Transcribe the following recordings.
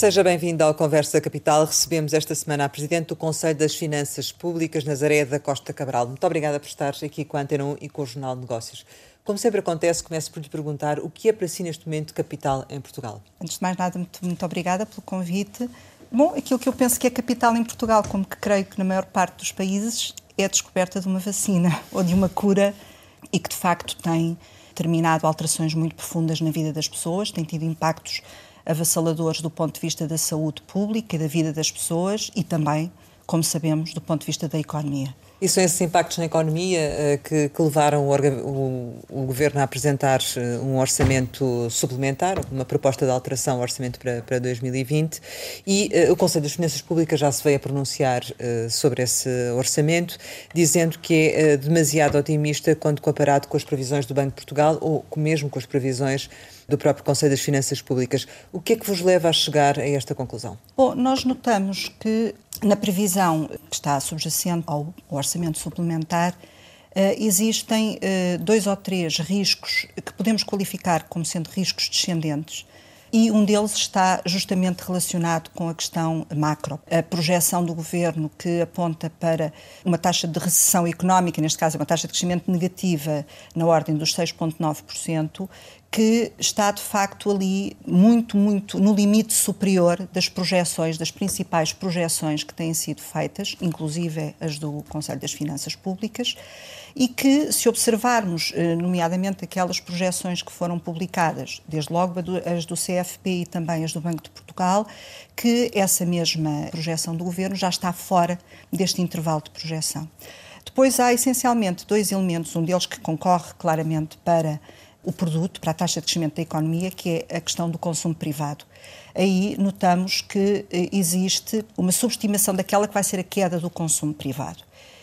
Seja bem-vindo ao Conversa Capital. Recebemos esta semana a Presidente do Conselho das Finanças Públicas, Nazaré da Costa Cabral. Muito obrigada por estar aqui com a Antena 1 e com o Jornal de Negócios. Como sempre acontece, começo por lhe perguntar o que é para si neste momento capital em Portugal? Antes de mais nada, muito, muito obrigada pelo convite. Bom, aquilo que eu penso que é capital em Portugal, como que creio que na maior parte dos países, é a descoberta de uma vacina ou de uma cura e que de facto tem terminado alterações muito profundas na vida das pessoas, tem tido impactos avassaladores do ponto de vista da saúde pública da vida das pessoas e também, como sabemos, do ponto de vista da economia. E são esses impactos na economia uh, que, que, levaram o, o, o, Governo a apresentar uh, um orçamento suplementar, uma proposta de alteração ao orçamento para, para 2020, e uh, o Conselho das Finanças Públicas já se veio a pronunciar sobre esse orçamento, dizendo que é demasiado otimista quando comparado com as previsões do Banco de Portugal ou mesmo com as previsões do próprio Conselho das Finanças Públicas. O que é que vos leva a chegar a esta conclusão? Bom, nós notamos que na previsão que está subjacente ao orçamento suplementar, Uh, existem uh, dois ou três riscos que podemos qualificar como sendo riscos descendentes. E um deles está justamente relacionado com a questão macro. A projeção do governo que aponta para uma taxa de recessão económica, neste caso uma taxa de crescimento negativa na ordem dos 6,9%, que está de facto ali muito, muito no limite superior das projeções, das principais projeções que têm sido feitas, inclusive as do Conselho das Finanças Públicas, e que, se observarmos, eh, nomeadamente aquelas projeções que foram publicadas, desde logo as do CFP e também as do Banco de Portugal, que essa mesma projeção do Governo já está fora deste intervalo de projeção. Depois há essencialmente dois elementos, um deles que concorre claramente para o produto, para a taxa de crescimento da economia, que é a questão do consumo privado. Aí notamos que eh, existe uma subestimação daquela que vai ser a queda do consumo privado.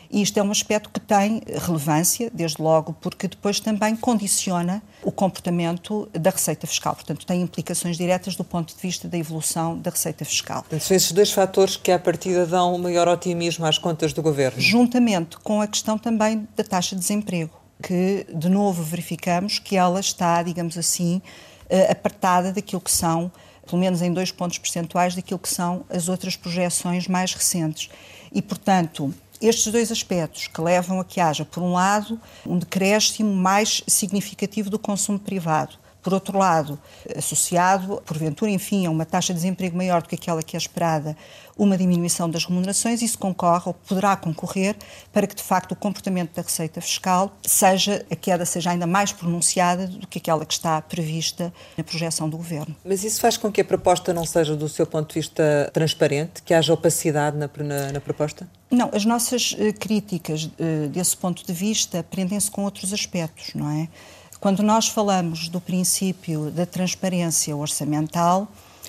E isto é um aspecto que tem relevância, desde logo, porque depois também condiciona o comportamento da receita fiscal. Portanto, tem implicações diretas do ponto de vista da evolução da receita fiscal. Portanto, são esses dois fatores que, à partida, dão um maior otimismo às contas do governo. Juntamente com a questão também da taxa de desemprego que, de novo, verificamos que ela está, digamos assim, eh, apartada daquilo que são, pelo menos em dois pontos percentuais, daquilo que são as outras projeções mais recentes. E, portanto, estes dois aspectos que levam a que haja, por um lado, um decréscimo mais significativo do consumo privado, por outro lado, associado, porventura, enfim, a uma taxa de desemprego maior do que aquela que é esperada, uma diminuição das remunerações, isso concorre ou poderá concorrer para que, de facto, o comportamento da receita fiscal seja, a queda seja ainda mais pronunciada do que aquela que está prevista na projeção do Governo. Mas isso faz com que a proposta não seja, do seu ponto de vista, transparente, que haja opacidade na, na, na proposta? Não, as nossas uh, críticas uh, desse ponto de vista prendem-se com outros aspectos, não é? Quando nós falamos do princípio da transparência orçamental,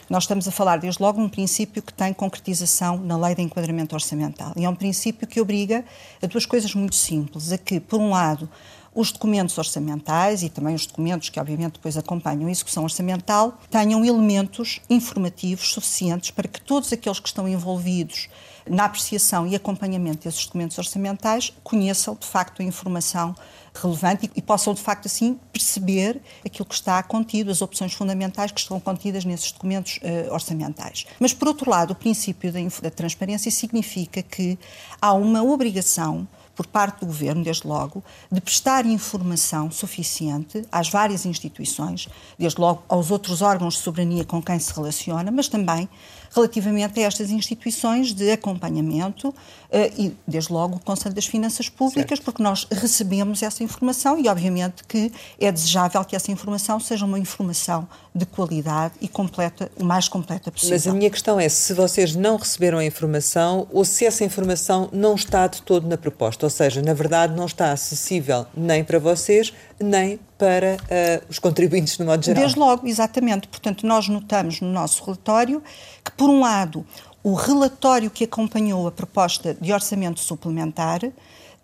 nós estamos a falar desde logo um princípio que tem concretização na lei de enquadramento orçamental. E é um princípio que obriga a duas coisas muito simples: a que, por um lado, os documentos orçamentais e também os documentos que, obviamente, depois acompanham a execução orçamental tenham elementos informativos suficientes para que todos aqueles que estão envolvidos na apreciação e acompanhamento desses documentos orçamentais conheçam, de facto, a informação relevante e, possam, de facto, assim, perceber aquilo que está contido, as opções fundamentais que estão contidas nesses documentos uh, orçamentais. Mas, por outro lado, o princípio da, da transparência significa que há uma obrigação por parte do Governo, desde logo, de prestar informação suficiente às várias instituições, desde logo aos outros órgãos de soberania com quem se relaciona, mas também relativamente a estas instituições de acompanhamento eh, e, desde logo, o Conselho das Finanças Públicas, certo. porque nós recebemos essa informação e, obviamente, que é desejável que essa informação seja uma informação de qualidade e completa, o mais completa possível. Mas a minha questão é se vocês não receberam a informação ou se essa informação não está de todo na proposta, ou seja, na verdade não está acessível nem para vocês, nem para uh, os contribuintes no modo geral. Desde logo, exatamente. Portanto, nós notamos no nosso relatório que, por um lado, o relatório que acompanhou a proposta de orçamento suplementar,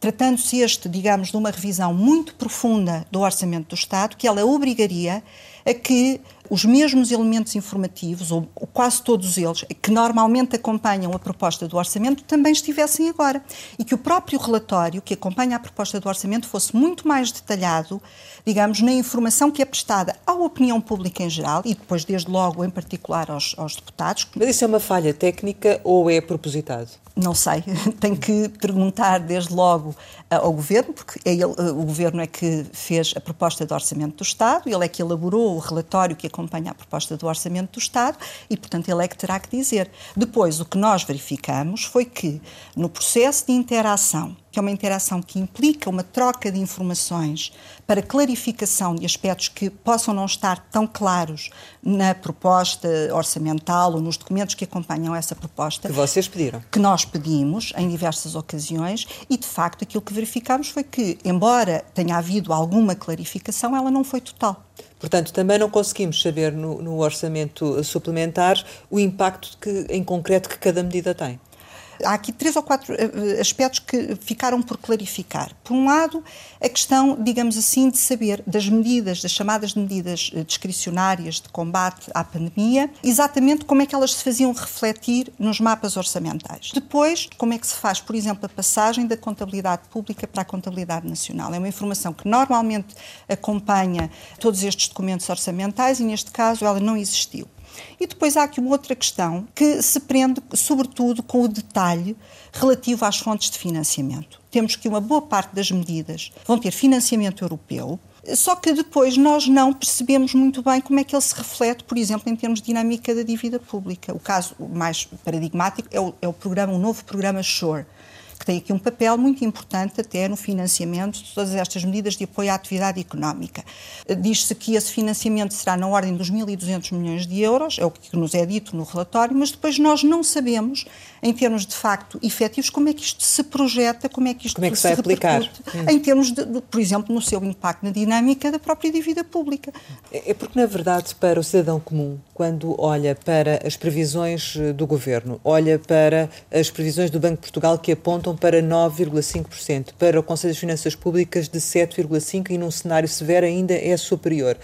tratando-se este, digamos, de uma revisão muito profunda do orçamento do Estado, que ela obrigaria a que os mesmos elementos informativos, ou quase todos eles, que normalmente acompanham a proposta do orçamento, também estivessem agora. E que o próprio relatório que acompanha a proposta do orçamento fosse muito mais detalhado, digamos, na informação que é prestada à opinião pública em geral e depois, desde logo, em particular aos, aos deputados. Mas isso é uma falha técnica ou é propositado? Não sei, tenho que perguntar desde logo ao Governo, porque é ele, eh, o Governo é que fez a proposta de orçamento do Estado, ele é que elaborou o relatório que acompanha a proposta do orçamento do Estado e, portanto, ele é que terá que dizer. Depois, o que nós verificamos foi que, no processo de interação que é uma interação que implica uma troca de informações para clarificação de aspectos que possam não estar tão claros na proposta orçamental ou nos documentos que acompanham essa proposta. Que vocês pediram. Que nós pedimos em diversas ocasiões e, de facto, aquilo que verificamos foi que, embora tenha havido alguma clarificação, ela não foi total. Portanto, também não conseguimos saber no, no orçamento suplementar o impacto que, em concreto que cada medida tem. Há aqui três ou quatro eh, eh, aspectos que ficaram por clarificar. Por um lado, a questão, digamos assim, de saber das medidas, das chamadas medidas eh, discricionárias de combate à pandemia, exatamente como é que elas se faziam refletir nos mapas orçamentais. Depois, como é que se faz, por exemplo, a passagem da contabilidade pública para a contabilidade nacional. É uma informação que normalmente acompanha todos estes documentos orçamentais e, neste caso, ela não existiu. E depois há aqui uma outra questão que se prende, sobretudo, com o detalhe relativo às fontes de financiamento. Temos que uma boa parte das medidas vão ter financiamento europeu, só que depois nós não percebemos muito bem como é que ele se reflete, por exemplo, em termos de dinâmica da dívida pública. O caso mais paradigmático é o, é o programa, o novo programa SURE, que tem aqui um papel muito importante até no financiamento de todas estas medidas de apoio à atividade económica. Diz-se que esse financiamento será na ordem dos 1.200 milhões de euros, é o que nos é dito no relatório, mas depois nós não sabemos, em termos de facto efetivos, como é que isto se projeta, como é que isto como é que se, vai aplicar? Hum. em termos, de, de, por exemplo, no seu impacto na dinâmica da própria dívida pública. É, é porque, na verdade, para o cidadão comum, quando olha para as previsões eh, do governo, olha para as previsões do Banco de Portugal que apontam para 9,5%, para o Conselho das Finanças Públicas de 7,5% e num cenário severo ainda é superior.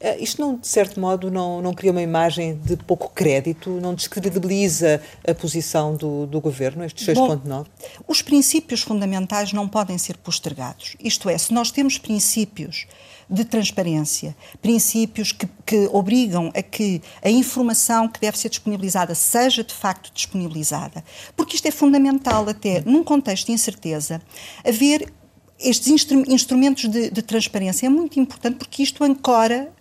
Uh, isto, não, de certo modo, não, não cria uma imagem de pouco crédito, não descredibiliza a posição do, do governo, estes 6,9%? Os princípios fundamentais não podem ser postergados. Isto é, se nós temos princípios de transparência, princípios que, que, obrigam a que a informação que deve ser disponibilizada seja de facto disponibilizada, porque isto é fundamental até num contexto de incerteza, haver estes instrumentos de, de transparência. É muito importante porque isto ancora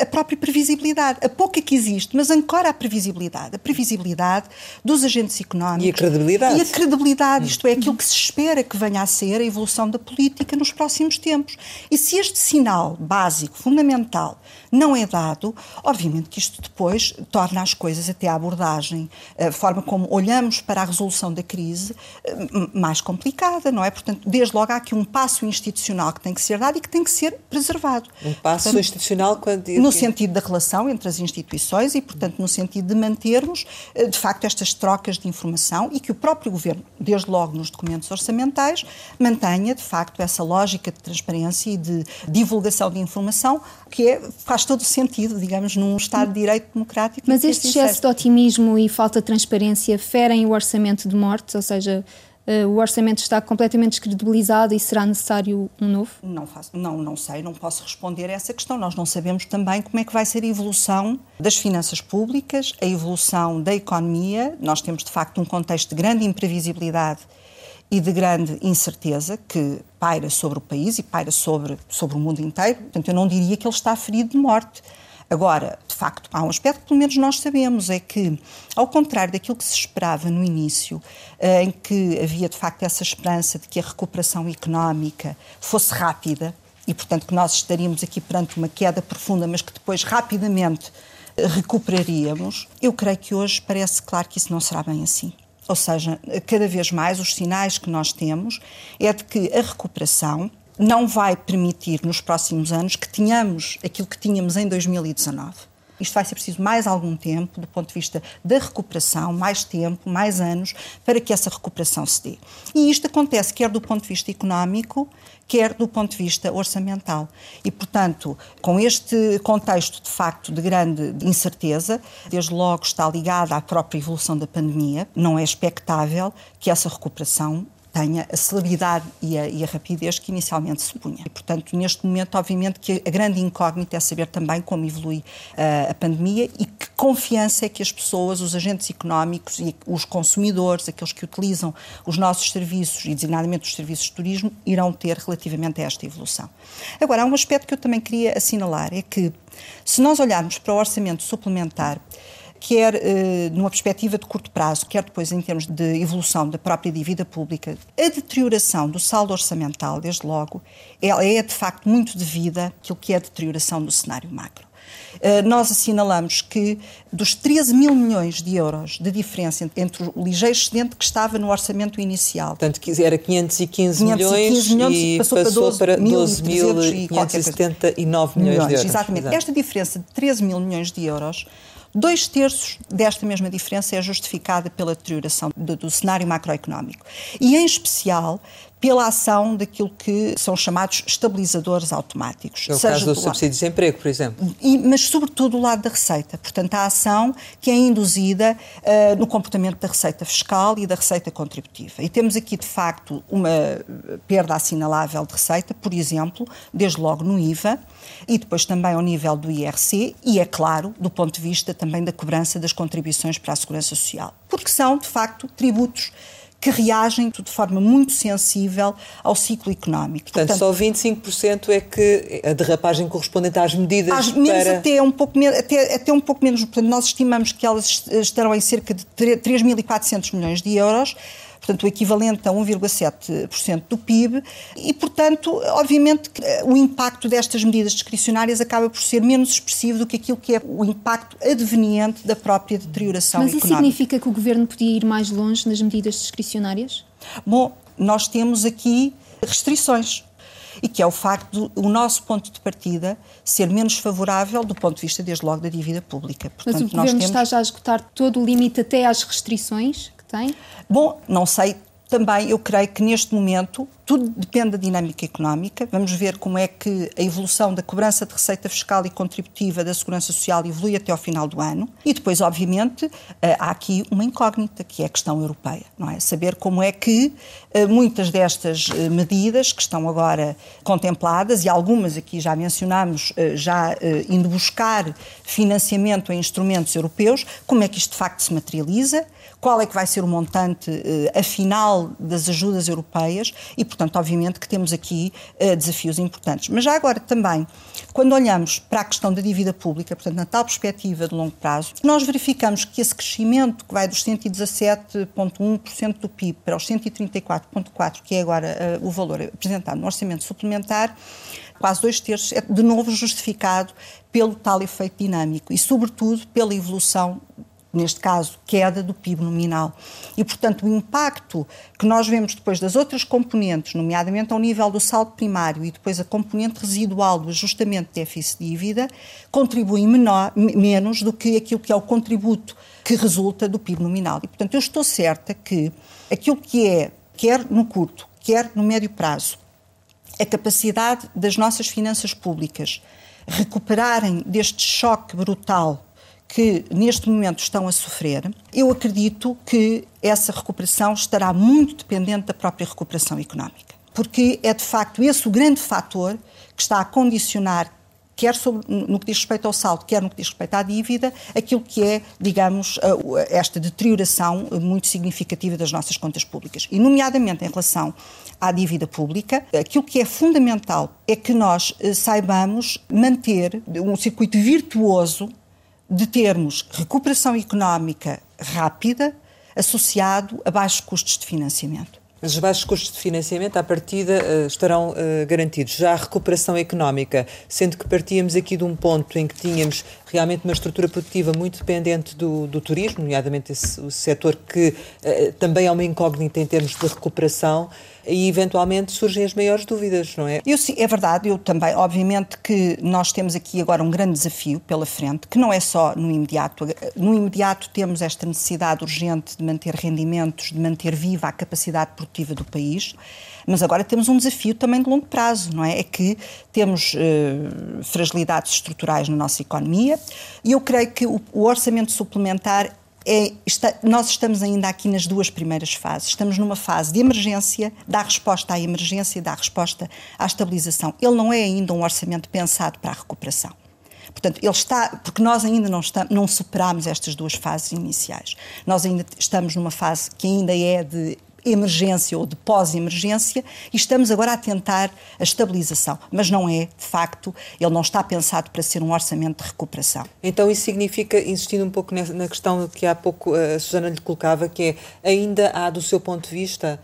a própria previsibilidade, a pouca que existe, mas ancora a previsibilidade, a previsibilidade dos agentes económicos. E a credibilidade. E a credibilidade, isto é, aquilo que se espera que venha a ser a evolução da política nos próximos tempos. E se este sinal básico, fundamental, não é dado, obviamente que isto depois torna as coisas, até a abordagem, a forma como olhamos para a resolução da crise, mais complicada, não é? Portanto, desde logo há aqui um passo institucional que tem que ser dado e que tem que ser preservado. Um passo Portanto, institucional quando no sentido da relação entre as instituições e, portanto, no sentido de mantermos, eh, de facto, estas trocas de informação e que o próprio Governo, desde logo nos documentos orçamentais, mantenha, de facto, essa lógica de transparência e de divulgação de informação que é, faz todo o sentido, digamos, num Estado de Direito democrático. Mas este excesso de otimismo e falta de transparência ferem o orçamento de morte, ou seja, o orçamento está completamente descredibilizado e será necessário um novo? Não, faço, não, não sei, não posso responder a essa questão. Nós não sabemos também como é que vai ser a evolução das finanças públicas, a evolução da economia. Nós temos, de facto, um contexto de grande imprevisibilidade e de grande incerteza que paira sobre o país e paira sobre, sobre o mundo inteiro. Portanto, eu não diria que ele está ferido de morte. Agora, de facto, há um aspecto que pelo menos nós sabemos, é que, ao contrário daquilo que se esperava no início, eh, em que havia de facto essa esperança de que a recuperação económica fosse rápida, e portanto que nós estaríamos aqui perante uma queda profunda, mas que depois rapidamente eh, recuperaríamos, eu creio que hoje parece claro que isso não será bem assim. Ou seja, cada vez mais os sinais que nós temos é de que a recuperação não vai permitir nos próximos anos que tenhamos aquilo que tínhamos em 2019. Isto vai ser preciso mais algum tempo, do ponto de vista da recuperação, mais tempo, mais anos, para que essa recuperação se dê. E isto acontece quer do ponto de vista económico, quer do ponto de vista orçamental. E, portanto, com este contexto de facto de grande incerteza, desde logo está ligada à própria evolução da pandemia, não é expectável que essa recuperação tenha a celeridade e a, e a, rapidez que inicialmente se punha. E, portanto, neste momento, obviamente, que a grande incógnita é saber também como evolui uh, a pandemia e que confiança é que as pessoas, os agentes económicos e os consumidores, aqueles que utilizam os nossos serviços e designadamente os serviços de turismo, irão ter relativamente a esta evolução. Agora, há um aspecto que eu também queria assinalar, é que se nós olharmos para o orçamento suplementar, quer eh, numa perspectiva de curto prazo, quer depois em termos de evolução da própria dívida pública, a deterioração do saldo orçamental, desde logo, ela é de facto muito devida àquilo que é a deterioração do cenário macro. Uh, nós assinalamos que dos 13 mil milhões de euros de diferença entre o ligeiro excedente que estava no orçamento inicial. Portanto, era 515, 515 milhões, milhões e passou, passou para 12.579 milhões, milhões de euros. Exatamente. Exato. Esta diferença de 13 mil milhões de euros Dois terços desta mesma diferença é justificada pela deterioração do, do cenário macroeconómico. E, em especial, pela ação daquilo que são chamados estabilizadores automáticos. É o caso do, do subsídio de desemprego, por exemplo. E, mas, sobretudo, do lado da receita. Portanto, a ação que é induzida uh, no comportamento da receita fiscal e da receita contributiva. E temos aqui, de facto, uma perda assinalável de receita, por exemplo, desde logo no IVA, e depois também ao nível do IRC, e, é claro, do ponto de vista também da cobrança das contribuições para a Segurança Social. Porque são, de facto, tributos que reagem de forma muito sensível ao ciclo económico. Portanto, Portanto só 25% é que a derrapagem correspondente às medidas às, menos para... até um pouco menos, até, até um pouco menos, portanto, nós estimamos que elas estarão em cerca de 3.400 milhões de euros, portanto, o equivalente a 1,7% do PIB, e, portanto, obviamente, o impacto destas medidas discricionárias acaba por ser menos expressivo do que aquilo que é o impacto adveniente da própria deterioração Mas económica. Mas isso significa que o Governo podia ir mais longe nas medidas discricionárias? Bom, nós temos aqui restrições e que é o facto do o nosso ponto de partida ser menos favorável do ponto de vista, desde logo, da dívida pública. Portanto, Mas o Governo temos... está já a esgotar todo o limite até às restrições? Tem? Bom, não sei. Também eu creio que neste momento tudo depende da dinâmica económica. Vamos ver como é que a evolução da cobrança de receita fiscal e contributiva da Segurança Social evolui até ao final do ano. E depois, obviamente, eh, há aqui uma incógnita, que é a questão europeia, não é? Saber como é que eh, muitas destas eh, medidas que estão agora contempladas, e algumas aqui já mencionamos, já indo buscar financiamento em instrumentos europeus, como é que isto de facto se materializa, qual é que vai ser o montante afinal das ajudas europeias e, Portanto, obviamente que temos aqui uh, desafios importantes. Mas já agora também, quando olhamos para a questão da dívida pública, portanto, na tal perspectiva de longo prazo, nós verificamos que esse crescimento que vai dos 117,1% do PIB para os 134,4%, que é agora uh, o valor apresentado no orçamento suplementar, quase dois terços, é de novo justificado pelo tal efeito dinâmico e, sobretudo, pela evolução neste caso, queda do PIB nominal. E, portanto, o impacto que nós vemos depois das outras componentes, nomeadamente ao nível do saldo primário e depois a componente residual do ajustamento de déficit-dívida, contribui menor, menos do que aquilo que é o contributo que resulta do PIB nominal. E, portanto, eu estou certa que aquilo que é, quer no curto, quer no médio prazo, a capacidade das nossas finanças públicas recuperarem deste choque brutal que neste momento estão a sofrer, eu acredito que essa recuperação estará muito dependente da própria recuperação económica. Porque é de facto esse o grande fator que está a condicionar quer sobre, no que diz respeito ao saldo, quer no que diz respeito à dívida, aquilo que é, digamos, esta deterioração muito significativa das nossas contas públicas. E, nomeadamente, em relação à dívida pública, aquilo que é fundamental é que nós eh, saibamos manter um circuito virtuoso de termos recuperação económica rápida associado a baixos custos de financiamento. Os baixos custos de financiamento, à partida, eh, estarão uh, garantidos. Já a recuperação económica, sendo que partíamos aqui de um ponto em que tínhamos realmente uma estrutura produtiva muito dependente do, do turismo, nomeadamente esse, o setor que uh, também é uma incógnita em termos de recuperação, e eventualmente surgem as maiores dúvidas, não é? Eu, sim, é verdade, eu também. Obviamente que nós temos aqui agora um grande desafio pela frente, que não é só no imediato. No imediato temos esta necessidade urgente de manter rendimentos, de manter viva a capacidade produtiva do país. Mas agora temos um desafio também de longo prazo, não é? É que temos uh, fragilidades estruturais na nossa economia e eu creio que o, o orçamento suplementar é, está, nós estamos ainda aqui nas duas primeiras fases. Estamos numa fase de emergência, dá resposta à emergência, dá resposta à estabilização. Ele não é ainda um orçamento pensado para a recuperação. Portanto, ele está, porque nós ainda não, não superámos estas duas fases iniciais. Nós ainda estamos numa fase que ainda é de emergência ou de pós-emergência e estamos agora a tentar a estabilização. Mas não é, de facto, ele não está pensado para ser um orçamento de recuperação. Então isso significa, insistindo um pouco na questão que há pouco a Susana lhe colocava, que é ainda há, do seu ponto de vista,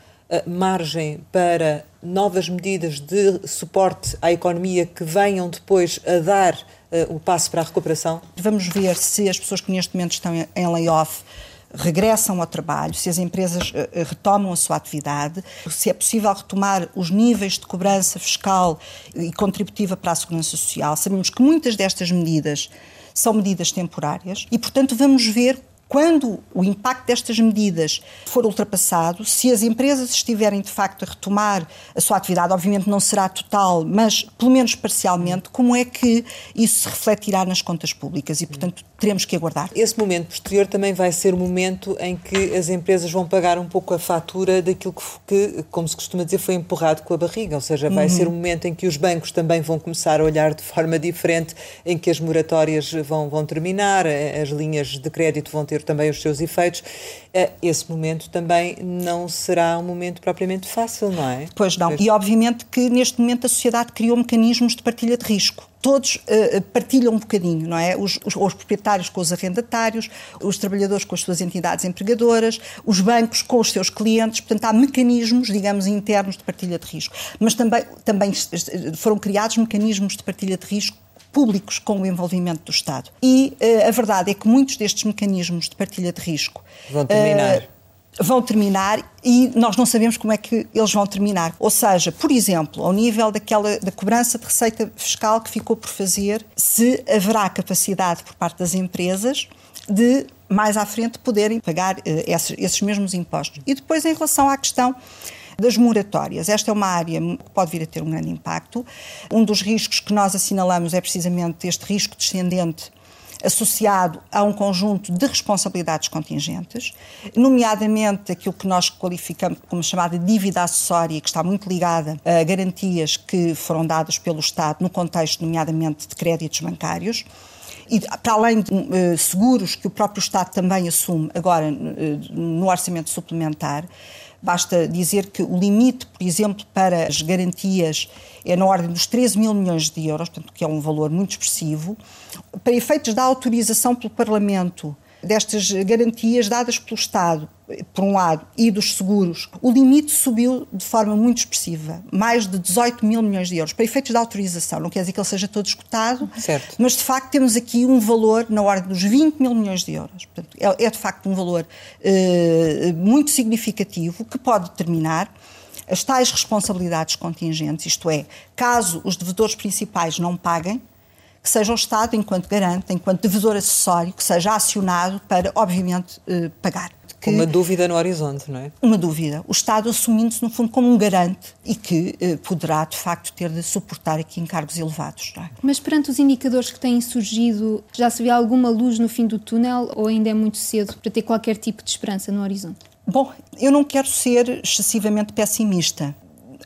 margem para novas medidas de suporte à economia que venham depois a dar uh, o passo para a recuperação? Vamos ver se as pessoas que neste momento estão em layoff regressam ao trabalho, se as empresas uh, retomam a sua atividade, se é possível retomar os níveis de cobrança fiscal e contributiva para a segurança social. Sabemos que muitas destas medidas são medidas temporárias e, portanto, vamos ver quando o impacto destas medidas for ultrapassado, se as empresas estiverem de facto a retomar a sua atividade, obviamente não será total, mas pelo menos parcialmente, como é que isso se refletirá nas contas públicas e, portanto, teremos que aguardar. Esse momento posterior também vai ser o momento em que as empresas vão pagar um pouco a fatura daquilo que, como se costuma dizer, foi empurrado com a barriga, ou seja, vai uhum. ser o momento em que os bancos também vão começar a olhar de forma diferente, em que as moratórias vão, vão terminar, as linhas de crédito vão ter ter também os seus efeitos, eh, esse momento também não será um momento propriamente fácil, não é? Pois não. E obviamente que neste momento a sociedade criou mecanismos de partilha de risco todos uh, partilham um bocadinho, não é? Os, os, os, proprietários com os arrendatários, os trabalhadores com as suas entidades empregadoras, os bancos com os seus clientes, portanto há mecanismos, digamos, internos de partilha de risco. Mas também, também foram criados mecanismos de partilha de risco públicos com o envolvimento do Estado. E uh, a verdade é que muitos destes mecanismos de partilha de risco vão terminar. Uh, vão terminar e nós não sabemos como é que eles vão terminar. Ou seja, por exemplo, ao nível daquela da cobrança de receita fiscal que ficou por fazer, se haverá capacidade por parte das empresas de mais à frente poderem pagar uh, esses, esses mesmos impostos. E depois em relação à questão das moratórias. Esta é uma área que pode vir a ter um grande impacto. Um dos riscos que nós assinalamos é precisamente este risco descendente associado a um conjunto de responsabilidades contingentes, nomeadamente aquilo que nós qualificamos como chamada dívida acessória, que está muito ligada a garantias que foram dadas pelo Estado no contexto, nomeadamente, de créditos bancários. E para além de uh, seguros que o próprio Estado também assume agora uh, no orçamento suplementar, Basta dizer que o limite, por exemplo, para as garantias é na ordem dos 13 mil milhões de euros, portanto, que é um valor muito expressivo. Para efeitos da autorização pelo Parlamento destas garantias dadas pelo Estado, por um lado, e dos seguros, o limite subiu de forma muito expressiva, mais de 18 mil milhões de euros, para efeitos de autorização. Não quer dizer que ele seja todo escutado, certo. mas de facto temos aqui um valor na ordem dos 20 mil milhões de euros. Portanto, é, é de facto um valor eh, muito significativo que pode determinar as tais responsabilidades contingentes, isto é, caso os devedores principais não paguem, que seja o Estado, enquanto garante, enquanto devedor acessório, que seja acionado para, obviamente, eh, pagar. Que, uma dúvida no horizonte, não é? Uma dúvida. O Estado assumindo-se, no fundo, como um garante e que eh, poderá, de facto, ter de suportar aqui encargos elevados. É? Mas perante os indicadores que têm surgido, já se vê alguma luz no fim do túnel ou ainda é muito cedo para ter qualquer tipo de esperança no horizonte? Bom, eu não quero ser excessivamente pessimista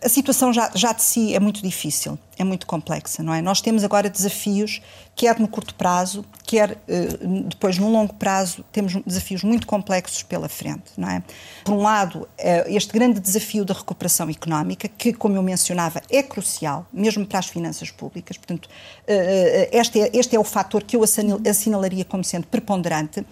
a situação já, já de si é muito difícil, é muito complexa, não é? Nós temos agora desafios, quer no curto prazo, quer uh, depois no longo prazo, temos desafios muito complexos pela frente, não é? Por um lado, uh, este grande desafio da recuperação económica, que, como eu mencionava, é crucial, mesmo para as finanças públicas, portanto, uh, este, é, este é o fator que eu assinalaria como sendo preponderante,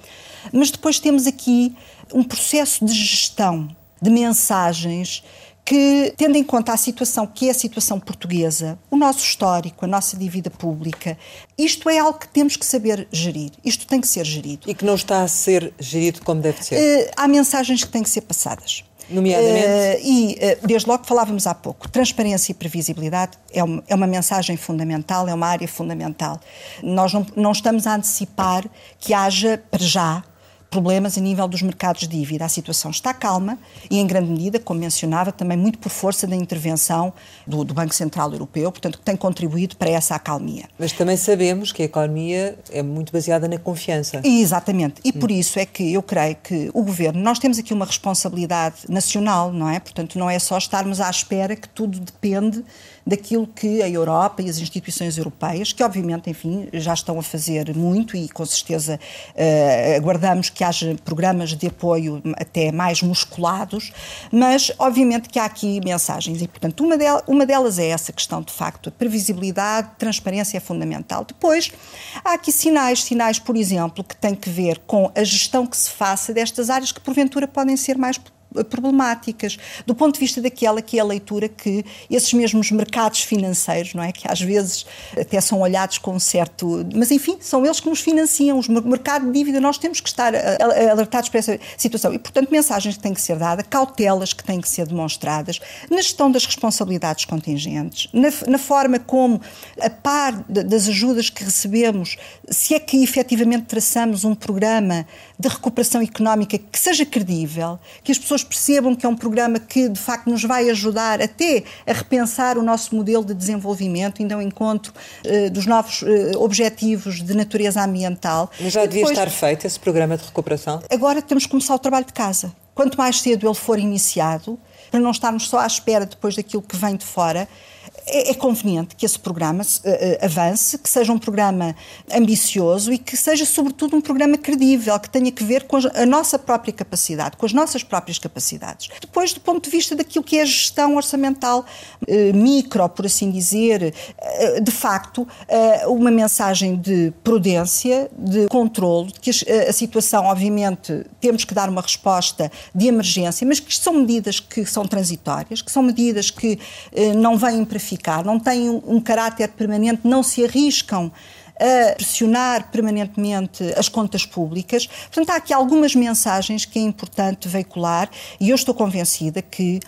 mas depois temos aqui um processo de gestão de mensagens que, tendo em conta a situação que é a situação portuguesa, o nosso histórico, a nossa dívida pública, isto é algo que temos que saber gerir. Isto tem que ser gerido. E que não está a ser gerido como deve ser. Uh, há mensagens que têm que ser passadas. Nomeadamente? Uh, e, uh, desde logo, falávamos há pouco, transparência e previsibilidade é uma, é uma mensagem fundamental, é uma área fundamental. Nós não, não estamos a antecipar que haja, para já, problemas a nível dos mercados de dívida. A situação está calma e, em grande medida, como mencionava, também muito por força da intervenção do, do, Banco Central Europeu, portanto, que tem contribuído para essa acalmia. Mas também sabemos que a economia é muito baseada na confiança. E, exatamente. E hum. por isso é que eu creio que o Governo, nós temos aqui uma responsabilidade nacional, não é? Portanto, não é só estarmos à espera que tudo depende daquilo que a Europa e as instituições europeias, que obviamente, enfim, já estão a fazer muito e com certeza uh, aguardamos que haja programas de apoio até mais musculados, mas obviamente que há aqui mensagens e, portanto, uma, del uma delas é essa questão, de facto, a previsibilidade, transparência é fundamental. Depois, há aqui sinais, sinais, por exemplo, que têm que ver com a gestão que se faça destas áreas que porventura podem ser mais problemáticas, do ponto de vista daquela que é a leitura que esses mesmos mercados financeiros, não é, que às vezes até são olhados com um certo, mas enfim, são eles que nos financiam, os mercado de dívida, nós temos que estar alertados para essa situação. E, portanto, mensagens que têm que ser dadas, cautelas que têm que ser demonstradas na gestão das responsabilidades contingentes, na, na forma como, a par das ajudas que recebemos, se é que efetivamente traçamos um programa de recuperação económica que seja credível, que as pessoas percebam que é um programa que de facto nos vai ajudar até a repensar o nosso modelo de desenvolvimento, ainda ao encontro uh, dos novos uh, objetivos de natureza ambiental. Mas já devia Depois, estar feito esse programa de recuperação? Agora temos que começar o trabalho de casa. Quanto mais cedo ele for iniciado, para não estarmos só à espera depois daquilo que vem de fora, é, é, conveniente que esse programa uh, avance, que seja um programa ambicioso e que seja, sobretudo, um programa credível, que tenha que ver com a nossa própria capacidade, com as nossas próprias capacidades. Depois, do ponto de vista daquilo que é a gestão orçamental uh, micro, por assim dizer, de facto, uma mensagem de prudência, de controle, que a, situação, obviamente, temos que dar uma resposta de emergência, mas que são medidas que são transitórias, que são medidas que não vêm para ficar ficar, não têm um, um caráter permanente, não se arriscam a pressionar permanentemente as contas públicas. Portanto, há aqui algumas mensagens que é importante veicular e eu estou convencida que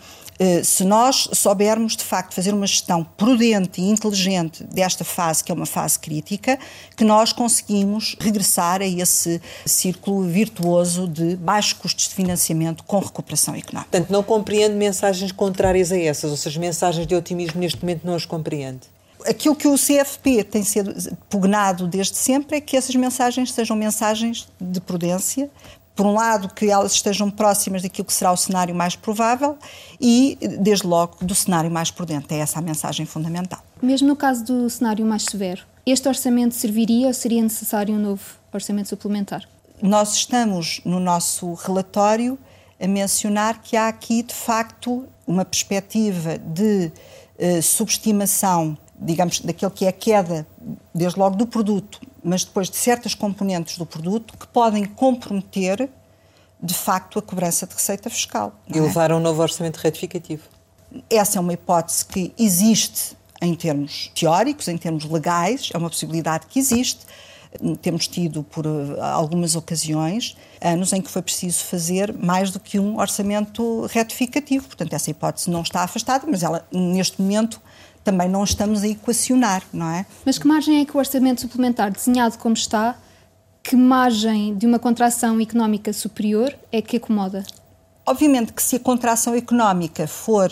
se nós soubermos de facto fazer uma gestão prudente e inteligente desta fase, que é uma fase crítica, que nós conseguimos regressar a esse círculo virtuoso de baixos custos de financiamento com recuperação económica. Portanto, não compreende mensagens contrárias a essas, ou seja, mensagens de otimismo neste momento não as compreende? Aquilo que o CFP tem sido pugnado desde sempre é que essas mensagens sejam mensagens de prudência, por um lado, que elas estejam próximas daquilo que será o cenário mais provável e, desde logo, do cenário mais prudente. É essa a mensagem fundamental. Mesmo no caso do cenário mais severo, este orçamento serviria ou seria necessário um novo orçamento suplementar? Nós estamos, no nosso relatório, a mencionar que há aqui, de facto, uma perspectiva de uh, subestimação, digamos, daquilo que é a queda, desde logo, do produto mas depois de certas componentes do produto que podem comprometer, de facto, a cobrança de receita fiscal. E é? levar a um novo orçamento retificativo. Essa é uma hipótese que existe em termos teóricos, em termos legais, é uma possibilidade que existe. Temos tido, por eh, algumas ocasiões, anos em que foi preciso fazer mais do que um orçamento retificativo. Portanto, essa hipótese não está afastada, mas ela, neste momento, também não estamos a equacionar, não é? Mas que margem é que o orçamento suplementar, desenhado como está, que margem de uma contração económica superior é que acomoda? Obviamente que se a contração económica for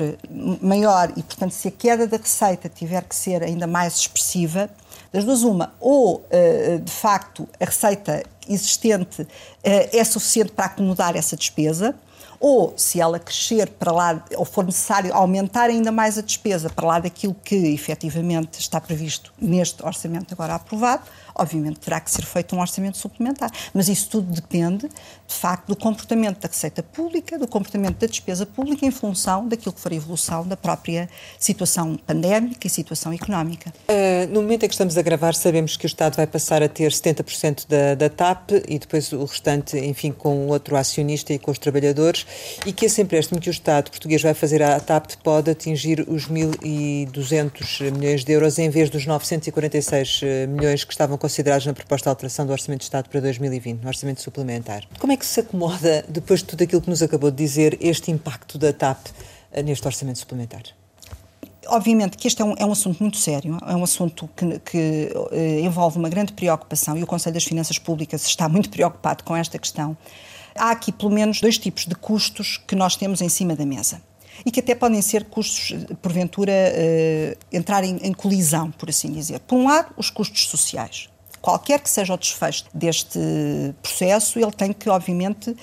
maior e, portanto, se a queda da receita tiver que ser ainda mais expressiva, das duas uma, ou eh, de facto a receita existente eh, é suficiente para acomodar essa despesa, ou se ela crescer para lá, ou for necessário aumentar ainda mais a despesa para lá daquilo que efetivamente está previsto neste orçamento agora aprovado, obviamente terá que ser feito um orçamento suplementar. Mas isso tudo depende, de facto, do comportamento da receita pública, do comportamento da despesa pública em função daquilo que for a evolução da própria situação pandémica e situação económica. Uh, no momento em que estamos a gravar, sabemos que o Estado vai passar a ter 70% da, da TAP e depois o restante, enfim, com outro acionista e com os trabalhadores, e que esse empréstimo que o Estado português vai fazer à TAP pode atingir os 1.200 milhões de euros em vez dos 946 milhões que estavam considerados na proposta de alteração do Orçamento de Estado para 2020, no Orçamento Suplementar. Como é que se acomoda, depois de tudo aquilo que nos acabou de dizer, este impacto da TAP eh, neste Orçamento Suplementar? Obviamente que este é um, é um assunto muito sério, é um assunto que, que eh, envolve uma grande preocupação e o Conselho das Finanças Públicas está muito preocupado com esta questão. Há aqui pelo menos dois tipos de custos que nós temos em cima da mesa e que até podem ser custos, porventura, uh, entrarem em colisão, por assim dizer. Por um lado, os custos sociais. Qualquer que seja o desfecho deste processo, ele tem que, obviamente, uh,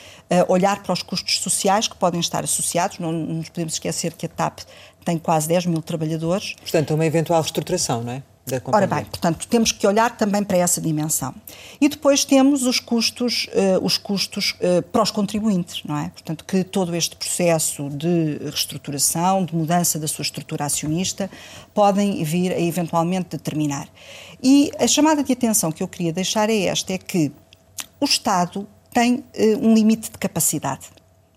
olhar para os custos sociais que podem estar associados. Não, não nos podemos esquecer que a TAP tem quase 10 mil trabalhadores. Portanto, uma eventual reestruturação, não é? Ora bem, portanto, temos que olhar também para essa dimensão. E depois temos os custos, uh, os custos uh, para os contribuintes, não é? Portanto, que todo este processo de reestruturação, de mudança da sua estrutura acionista, podem vir a eventualmente determinar. E a chamada de atenção que eu queria deixar é esta, é que o Estado tem uh, um limite de capacidade.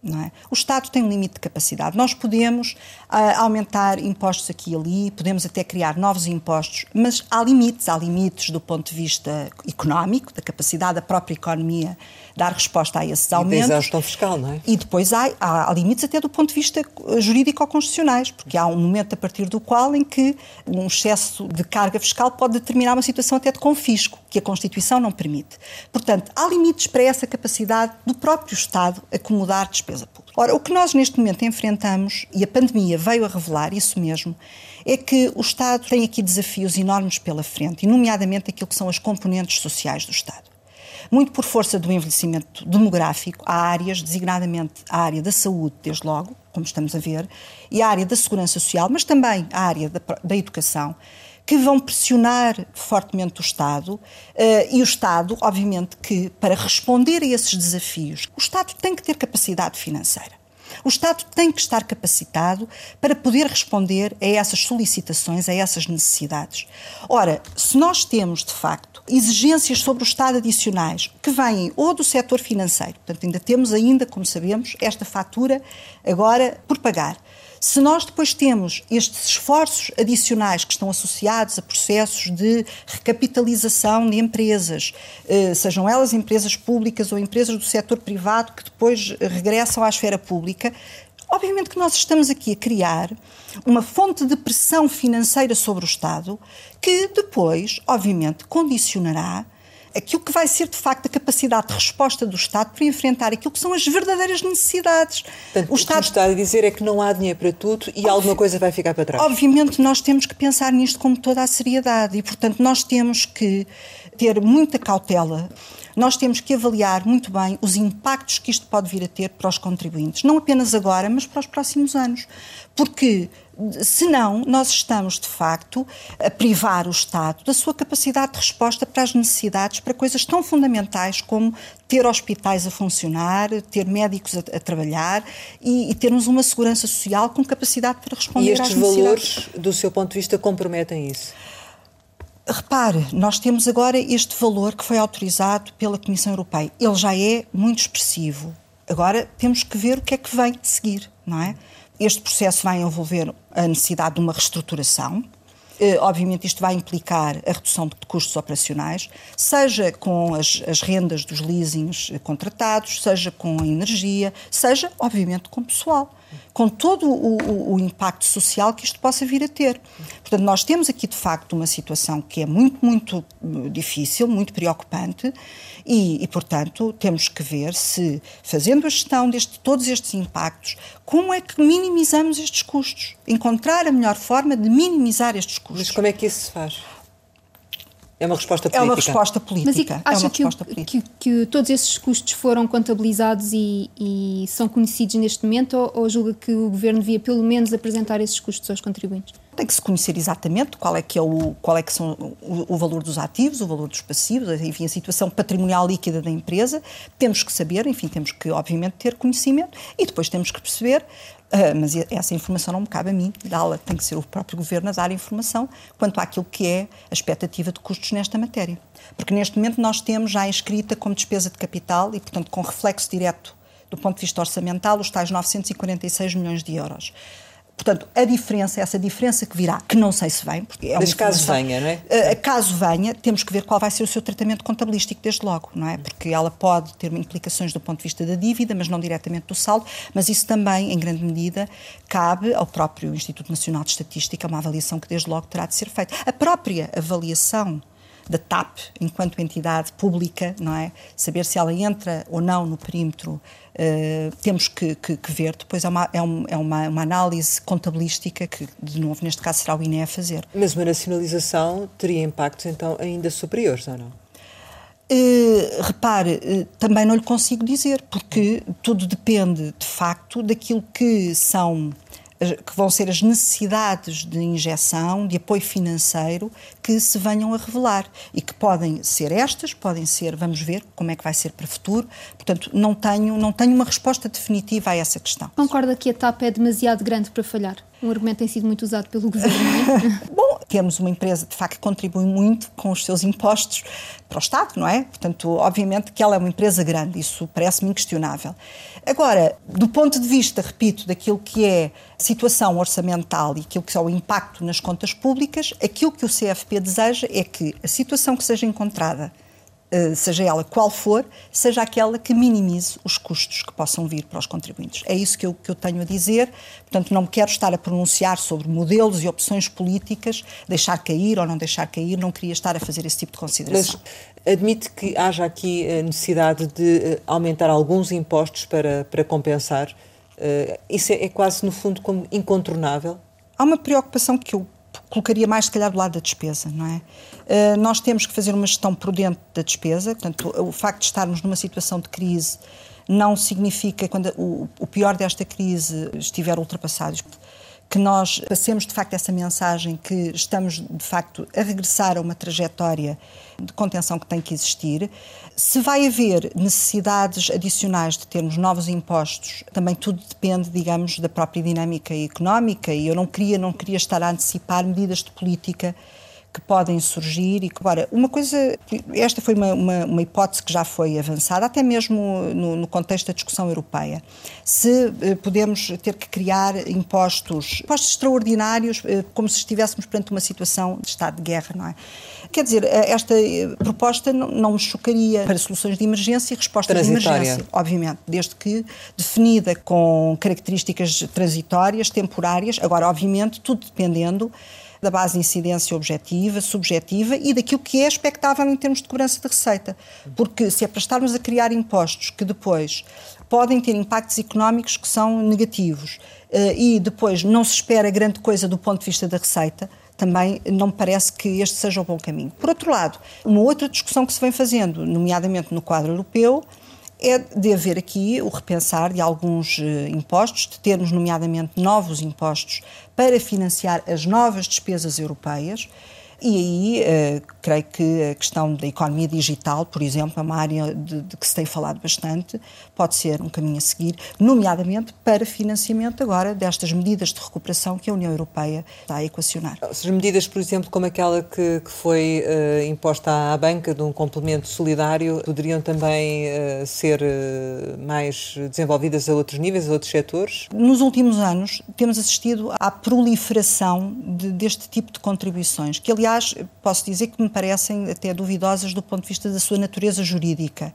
É? O Estado tem um limite de capacidade. Nós podemos uh, aumentar impostos aqui e ali, podemos até criar novos impostos, mas há limites. Há limites do ponto de vista económico, da capacidade da própria economia dar resposta a esses aumentos. E da fiscal, não é? E depois há, há, limites até do ponto de vista jurídico-constitucionais, porque há um momento a partir do qual em que um excesso de carga fiscal pode determinar uma situação até de confisco, que a Constituição não permite. Portanto, há limites para essa capacidade do próprio Estado acomodar despesa pública. Ora, o que nós neste momento enfrentamos, e a pandemia veio a revelar isso mesmo, é que o Estado tem aqui desafios enormes pela frente, e nomeadamente aquilo que são as componentes sociais do Estado. Muito por força do envelhecimento demográfico, há áreas, designadamente a área da saúde, desde logo, como estamos a ver, e a área da segurança social, mas também a área da, da educação, que vão pressionar fortemente o Estado uh, e o Estado, obviamente, que para responder a esses desafios, o Estado tem que ter capacidade financeira. O Estado tem que estar capacitado para poder responder a essas solicitações, a essas necessidades. Ora, se nós temos, de facto, exigências sobre o Estado adicionais que vêm ou do setor financeiro, portanto, ainda temos ainda, como sabemos, esta fatura agora por pagar, se nós depois temos estes esforços adicionais que estão associados a processos de recapitalização de empresas, eh, sejam elas empresas públicas ou empresas do setor privado que depois regressam à esfera pública, obviamente que nós estamos aqui a criar uma fonte de pressão financeira sobre o Estado que depois, obviamente, condicionará aquilo que vai ser de facto a capacidade de resposta do Estado para enfrentar aquilo que são as verdadeiras necessidades. Portanto, o, Estado... o que está a dizer é que não há dinheiro para tudo e Obvi... alguma coisa vai ficar para trás. Obviamente, nós temos que pensar nisto com toda a seriedade e, portanto, nós temos que ter muita cautela. Nós temos que avaliar muito bem os impactos que isto pode vir a ter para os contribuintes, não apenas agora, mas para os próximos anos. Porque Senão, nós estamos, de facto, a privar o Estado da sua capacidade de resposta para as necessidades, para coisas tão fundamentais como ter hospitais a funcionar, ter médicos a, a trabalhar e, e, termos uma segurança social com capacidade para responder às necessidades. E estes valores, do seu ponto de vista, comprometem isso? Repare, nós temos agora este valor que foi autorizado pela Comissão Europeia. Ele já é muito expressivo. Agora temos que ver o que é que vem seguir, não é? Este processo vai envolver a necessidade de uma reestruturação. Eh, obviamente, isto vai implicar a redução de custos operacionais, seja com as, as rendas dos leasings contratados, seja com a energia, seja, obviamente, com o pessoal com todo o, o, o, impacto social que isto possa vir a ter. Portanto, nós temos aqui de facto uma situação que é muito, muito eh, difícil, muito preocupante e, e portanto, temos que ver se, fazendo a gestão de todos estes impactos, como é que minimizamos estes custos? Encontrar a melhor forma de minimizar estes custos. Mas como é que isso se faz? É uma resposta política. É uma resposta política. Mas acha é que, política. Que, que, todos esses custos foram contabilizados e, e são conhecidos neste momento ou, ou, julga que o Governo devia pelo menos apresentar esses custos aos contribuintes? Tem que se conhecer exatamente qual é que, é o, qual é que são o, o valor dos ativos, o valor dos passivos, enfim, a situação patrimonial líquida da empresa. Temos que saber, enfim, temos que, obviamente, ter conhecimento e depois temos que perceber Uh, mas essa informação não me cabe a mim dá-la, tem que ser o próprio governo a dar informação quanto àquilo que é a expectativa de custos nesta matéria. Porque neste momento nós temos já inscrita como despesa de capital e, portanto, com reflexo direto do ponto de vista orçamental, os tais 946 milhões de euros. Portanto, a diferença, essa diferença que virá, que não sei se vem, porque é Mas caso venha, não é? Uh, caso venha, temos que ver qual vai ser o seu tratamento contabilístico desde logo, não é? Porque ela pode ter implicações do ponto de vista da dívida, mas não diretamente do saldo, mas isso também, em grande medida, cabe ao próprio Instituto Nacional de Estatística, uma avaliação que desde logo terá de ser feita. A própria avaliação da TAP enquanto entidade pública, não é? Saber se ela entra ou não no perímetro Uh, temos que, que, que, ver. Depois é, uma, é, um, é uma, uma, análise contabilística que, de novo, neste caso será o INE a fazer. Mas uma nacionalização teria impactos, então, ainda superiores, ou não? Uh, repare, uh, também não lhe consigo dizer, porque tudo depende, de facto, daquilo que são que vão ser as necessidades de injeção, de apoio financeiro que se venham a revelar e que podem ser estas, podem ser, vamos ver como é que vai ser para o futuro. Portanto, não tenho, não tenho uma resposta definitiva a essa questão. Concorda que a TAP é demasiado grande para falhar? Um argumento tem sido muito usado pelo governo. É? Bom, temos uma empresa de facto que contribui muito com os seus impostos para o Estado, não é? Portanto, obviamente que ela é uma empresa grande, isso parece-me inquestionável. Agora, do ponto de vista, repito, daquilo que é a situação orçamental e aquilo que é o impacto nas contas públicas, aquilo que o CFP deseja é que a situação que seja encontrada eh, seja ela qual for, seja aquela que minimize os custos que possam vir para os contribuintes. É isso que eu, que eu tenho a dizer. Portanto, não me quero estar a pronunciar sobre modelos e opções políticas, deixar cair ou não deixar cair, não queria estar a fazer esse tipo de consideração. Mas admite que haja aqui a necessidade de eh, aumentar alguns impostos para, para compensar? Isso é, é quase, no fundo, como incontornável? Há uma preocupação que eu colocaria mais, se calhar, do lado da despesa, não é? Uh, nós temos que fazer uma gestão prudente da despesa, portanto, o facto de estarmos numa situação de crise não significa, quando o pior desta crise estiver ultrapassado, que nós passemos de facto essa mensagem que estamos de facto a regressar a uma trajetória de contenção que tem que existir. Se vai haver necessidades adicionais de termos novos impostos, também tudo depende, digamos, da própria dinâmica económica e eu não queria não queria estar a antecipar medidas de política que podem surgir. E que, agora, uma coisa, esta foi uma, uma, uma hipótese que já foi avançada, até mesmo no, no contexto da discussão europeia. Se eh, podemos ter que criar impostos, impostos extraordinários, eh, como se estivéssemos perante uma situação de estado de guerra, não é? Quer dizer, eh, esta proposta não, não me chocaria para soluções de emergência e respostas de emergência, obviamente, desde que definida com características transitórias, temporárias, agora, obviamente, tudo dependendo da base de incidência objetiva, subjetiva e daquilo que é expectável em termos de cobrança de receita. Porque se é para estarmos a criar impostos que depois podem ter impactos económicos que são negativos eh, e depois não se espera grande coisa do ponto de vista da receita, também não me parece que este seja o bom caminho. Por outro lado, uma outra discussão que se vem fazendo, nomeadamente no quadro europeu, é de haver aqui o repensar de alguns uh, impostos, de termos, nomeadamente, novos impostos para financiar as novas despesas europeias e aí, uh, creio que a questão da economia digital, por exemplo, é uma área de, de, que se tem falado bastante, pode ser um caminho a seguir, nomeadamente para financiamento agora destas medidas de recuperação que a União Europeia está a equacionar. As medidas, por exemplo, como aquela que, que foi uh, imposta à banca de um complemento solidário, poderiam também uh, ser mais desenvolvidas a outros níveis, a outros setores? Nos últimos anos, temos assistido à proliferação de, deste tipo de contribuições, que aliás aliás, posso dizer que me parecem até duvidosas do ponto de vista da sua natureza jurídica.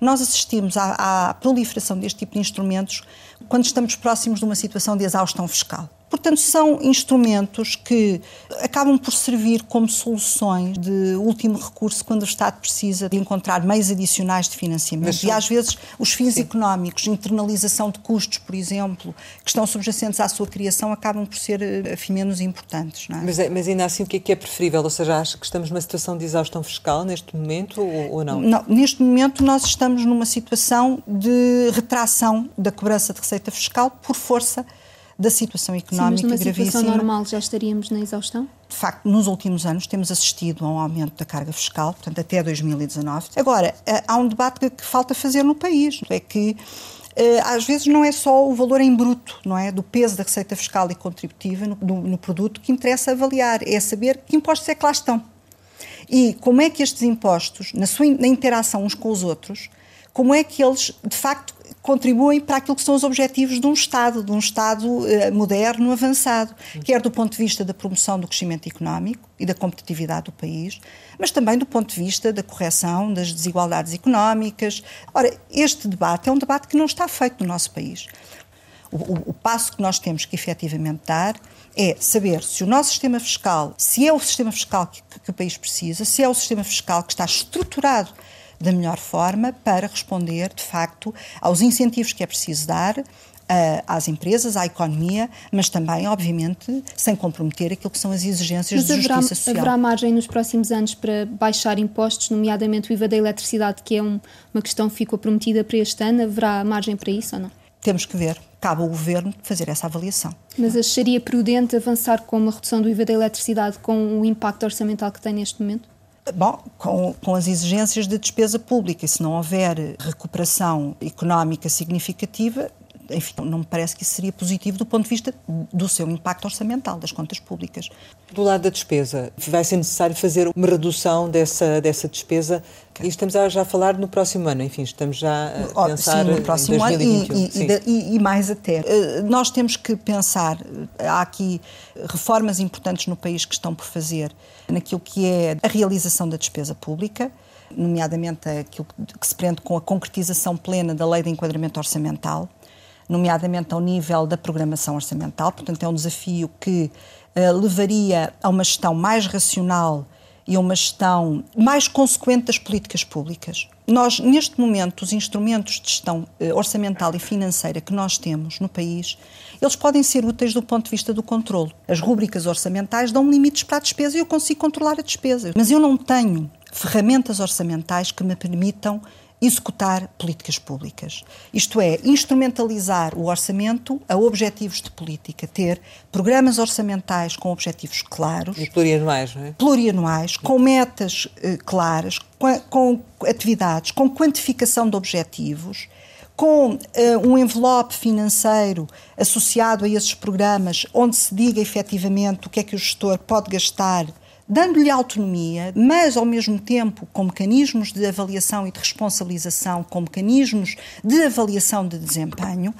Nós assistimos à, à proliferação deste tipo de instrumentos quando estamos próximos de uma situação de exaustão fiscal. Portanto, são instrumentos que acabam por servir como soluções de último recurso quando o Estado precisa de encontrar meios adicionais de financiamento. São... E às vezes os fins Sim. económicos, internalização de custos, por exemplo, que estão subjacentes à sua criação, acabam por ser, enfim, menos importantes. É? mas, mas, ainda assim, o que é, que é preferível? Ou seja, acha que estamos numa situação de exaustão fiscal neste momento ou, ou não? não? Neste momento, nós estamos numa situação de retração da cobrança de receita fiscal por força da situação económica Sim, mas numa situação normal já estaríamos na exaustão? De facto, nos últimos anos temos assistido a um aumento da carga fiscal, portanto, até 2019. Agora, eh, há um debate que falta fazer no país, é que eh, às vezes não é só o valor em bruto, não é? Do peso da receita fiscal e contributiva no, no, no produto que interessa avaliar, é saber que impostos é que lá estão. E como é que estes impostos, na sua na interação uns com os outros, como é que eles, de facto, contribuem para aquilo que são os objetivos de um Estado, de um Estado uh, moderno, avançado, quer do ponto de vista da promoção do crescimento económico e da competitividade do país, mas também do ponto de vista da correção das desigualdades económicas. Ora, este debate é um debate que não está feito no nosso país. O, o, o passo que nós temos que efetivamente dar é saber se o nosso sistema fiscal, se é o sistema fiscal que, que o país precisa, se é o sistema fiscal que está estruturado da melhor forma para responder, de facto, aos incentivos que é preciso dar às empresas, à economia, mas também, obviamente, sem comprometer aquilo que são as exigências mas de haverá, justiça social. Haverá margem nos próximos anos para baixar impostos, nomeadamente o IVA da eletricidade, que é um, uma questão que ficou prometida para este ano? Haverá margem para isso ou não? Temos que ver. Cabe ao Governo fazer essa avaliação. Mas acharia prudente avançar com uma redução do IVA da eletricidade com o impacto orçamental que tem neste momento? Bom, com, com as exigências de despesa pública, e se não houver recuperação económica significativa, enfim, não me parece que isso seria positivo do ponto de vista do seu impacto orçamental, das contas públicas. Do lado da despesa, vai ser necessário fazer uma redução dessa, dessa despesa e estamos a já a falar no próximo ano, enfim, estamos já a pensar sim, no próximo em 2021. Ano e, e, e, mais até. Eh, nós temos que pensar, eh, há aqui reformas importantes no país que estão por fazer naquilo que é a realização da despesa pública, nomeadamente aquilo que se prende com a concretização plena da lei de enquadramento orçamental, nomeadamente ao nível da programação orçamental. Portanto, é um desafio que uh, levaria a uma gestão mais racional e a uma gestão mais consequente das políticas públicas. Nós, neste momento, os instrumentos de gestão uh, orçamental e financeira que nós temos no país, eles podem ser úteis do ponto de vista do controle. As rúbricas orçamentais dão limites para a despesa e eu consigo controlar a despesa. Mas eu não tenho ferramentas orçamentais que me permitam executar políticas públicas. Isto é, instrumentalizar o orçamento a objetivos de política, ter programas orçamentais com objetivos claros. E plurianuais, não é? Plurianuais, com metas eh, claras, com, com, atividades, com quantificação de objetivos, com eh, um envelope financeiro associado a esses programas, onde se diga efetivamente o que é que o gestor pode gastar dando-lhe autonomia, mas ao mesmo tempo com mecanismos de avaliação e de responsabilização, com mecanismos de avaliação de desempenho,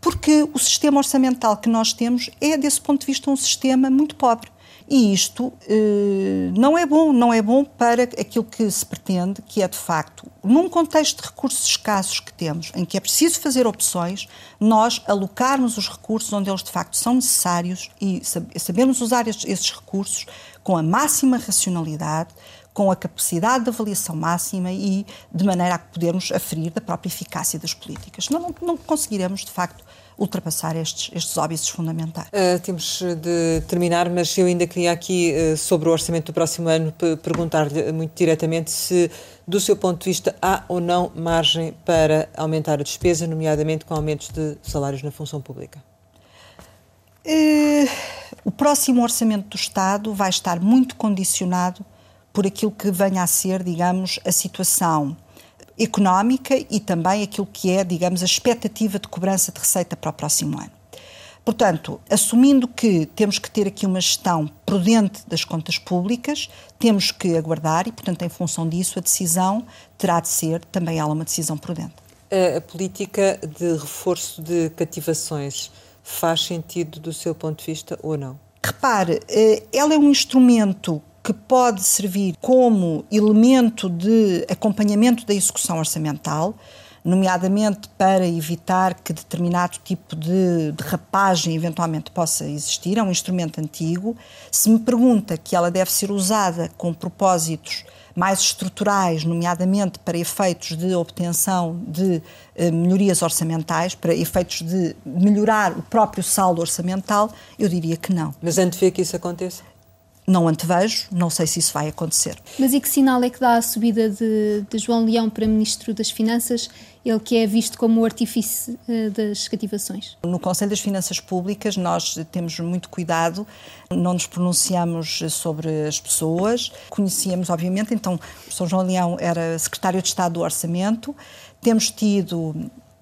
porque o sistema orçamental que nós temos é, desse ponto de vista, um sistema muito pobre. E isto eh, não é bom, não é bom para aquilo que se pretende, que é de facto, num contexto de recursos escassos que temos, em que é preciso fazer opções, nós alocarmos os recursos onde eles de facto são necessários e sabemos usar esses recursos com a máxima racionalidade, com a capacidade de avaliação máxima e de maneira a podermos aferir da própria eficácia das políticas. Senão não, não conseguiremos, de facto, ultrapassar estes, estes óbices fundamentais. Uh, temos de terminar, mas eu ainda queria aqui, uh, sobre o orçamento do próximo ano, perguntar-lhe muito diretamente se, do seu ponto de vista, há ou não margem para aumentar a despesa, nomeadamente com aumentos de salários na função pública. Uh, o próximo orçamento do Estado vai estar muito condicionado por aquilo que venha a ser, digamos, a situação económica e também aquilo que é, digamos, a expectativa de cobrança de receita para o próximo ano. Portanto, assumindo que temos que ter aqui uma gestão prudente das contas públicas, temos que aguardar e, portanto, em função disso, a decisão terá de ser também ela uma decisão prudente. A política de reforço de cativações faz sentido do seu ponto de vista ou não? Repare, eh, ela é um instrumento que pode servir como elemento de acompanhamento da execução orçamental, nomeadamente para evitar que determinado tipo de derrapagem eventualmente possa existir, é um instrumento antigo. Se me pergunta que ela deve ser usada com propósitos mais estruturais, nomeadamente para efeitos de obtenção de eh, melhorias orçamentais, para efeitos de melhorar o próprio saldo orçamental, eu diria que não. Mas antevê que isso aconteça? Não antevejo, não sei se isso vai acontecer. Mas e que sinal é que dá a subida de, de João Leão para Ministro das Finanças, ele que é visto como o artífice uh, das cativações? No Conselho das Finanças Públicas nós temos muito cuidado, não nos pronunciamos sobre as pessoas, conhecíamos obviamente, então o São João Leão era Secretário de Estado do Orçamento, temos tido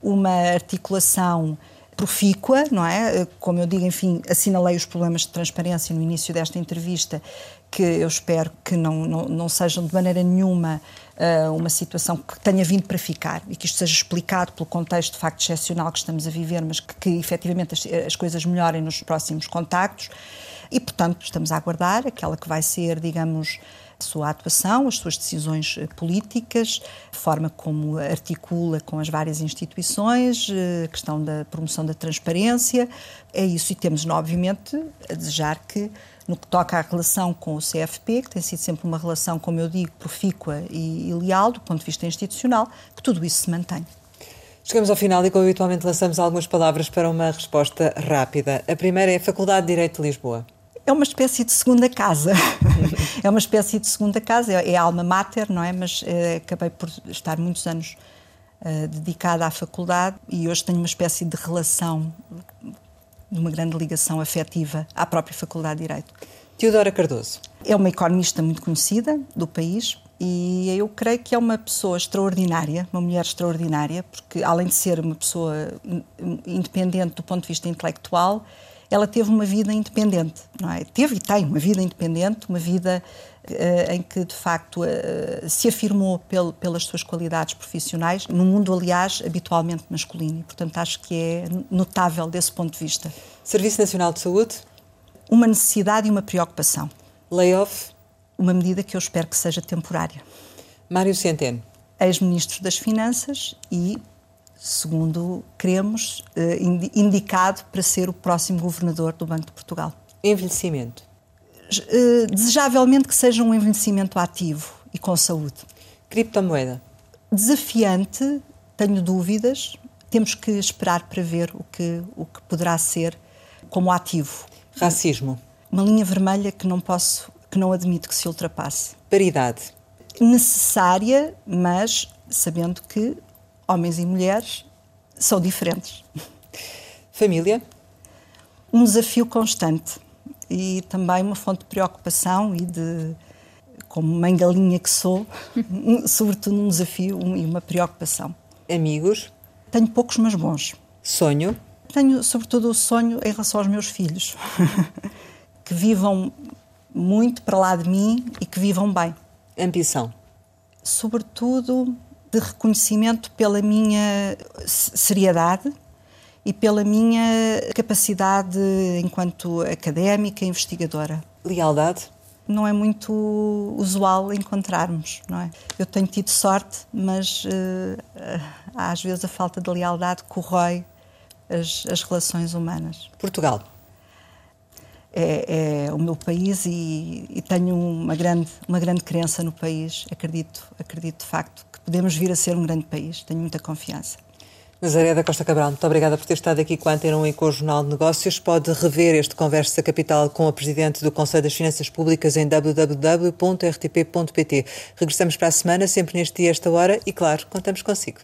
uma articulação profícua, não é? Como eu digo, enfim, assinalei os problemas de transparência no início desta entrevista, que eu espero que não, não, não sejam de maneira nenhuma uh, uma situação que tenha vindo para ficar e que isto seja explicado pelo contexto de facto excepcional que estamos a viver, mas que, que efetivamente as, as coisas melhorem nos próximos contactos. E, portanto, estamos a aguardar aquela que vai ser, digamos, a sua atuação, as suas decisões eh, políticas, a forma como articula com as várias instituições, eh, a questão da promoção da transparência. É isso, e temos, obviamente, a desejar que, no que toca à relação com o CFP, que tem sido sempre uma relação, como eu digo, profícua e, e leal do ponto de vista institucional, que tudo isso se mantenha. Chegamos ao final e, como habitualmente, lançamos algumas palavras para uma resposta rápida. A primeira é a Faculdade de Direito de Lisboa é uma espécie de segunda casa. é uma espécie de segunda casa, é, é alma mater, não é? Mas é, acabei por estar muitos anos uh, dedicada à faculdade e hoje tenho uma espécie de relação, uma grande ligação afetiva à própria Faculdade de Direito. Teodora Cardoso. É uma economista muito conhecida do país e eu creio que é uma pessoa extraordinária, uma mulher extraordinária, porque além de ser uma pessoa independente do ponto de vista intelectual, ela teve uma vida independente, não é? Teve e tem uma vida independente, uma vida uh, em que, de facto, uh, se afirmou pel, pelas suas qualidades profissionais, no mundo, aliás, habitualmente masculino. E, portanto, acho que é notável desse ponto de vista. Serviço Nacional de Saúde? Uma necessidade e uma preocupação. Layoff? Uma medida que eu espero que seja temporária. Mário Centeno? Ex-ministro das Finanças e segundo queremos, eh, indicado para ser o próximo governador do Banco de Portugal. Envelhecimento? Eh, desejavelmente que seja um envelhecimento ativo e com saúde. Criptomoeda? Desafiante, tenho dúvidas, temos que esperar para ver o que, o que poderá ser como ativo. Racismo? Uma linha vermelha que não posso, que não admito que se ultrapasse. Paridade? Necessária, mas sabendo que homens e mulheres são diferentes. Família? Um desafio constante e também uma fonte de preocupação e de, como mãe galinha que sou, sobretudo um desafio e uma preocupação. Amigos? Tenho poucos, mas bons. Sonho? Tenho, sobretudo, o sonho em relação aos meus filhos. que vivam muito para lá de mim e que vivam bem. Ambição? Sobretudo, de reconhecimento pela minha seriedade e pela minha capacidade enquanto académica e investigadora. Lealdade? Não é muito usual encontrarmos, não é? Eu tenho tido sorte, mas uh, às vezes a falta de lealdade corrói as, as relações humanas. Portugal? É, é, o meu país e, e, tenho uma grande, uma grande crença no país. Acredito, acredito de facto podemos vir a ser um grande país. Tenho muita confiança. Nazaré da Costa Cabral, muito obrigada por ter estado aqui com a Antena 1 e com o Jornal de Negócios. Pode rever este Conversa Capital com a Presidente do Conselho das Finanças Públicas em www.rtp.pt. Regressamos para a semana, sempre neste dia, esta hora, e claro, contamos consigo.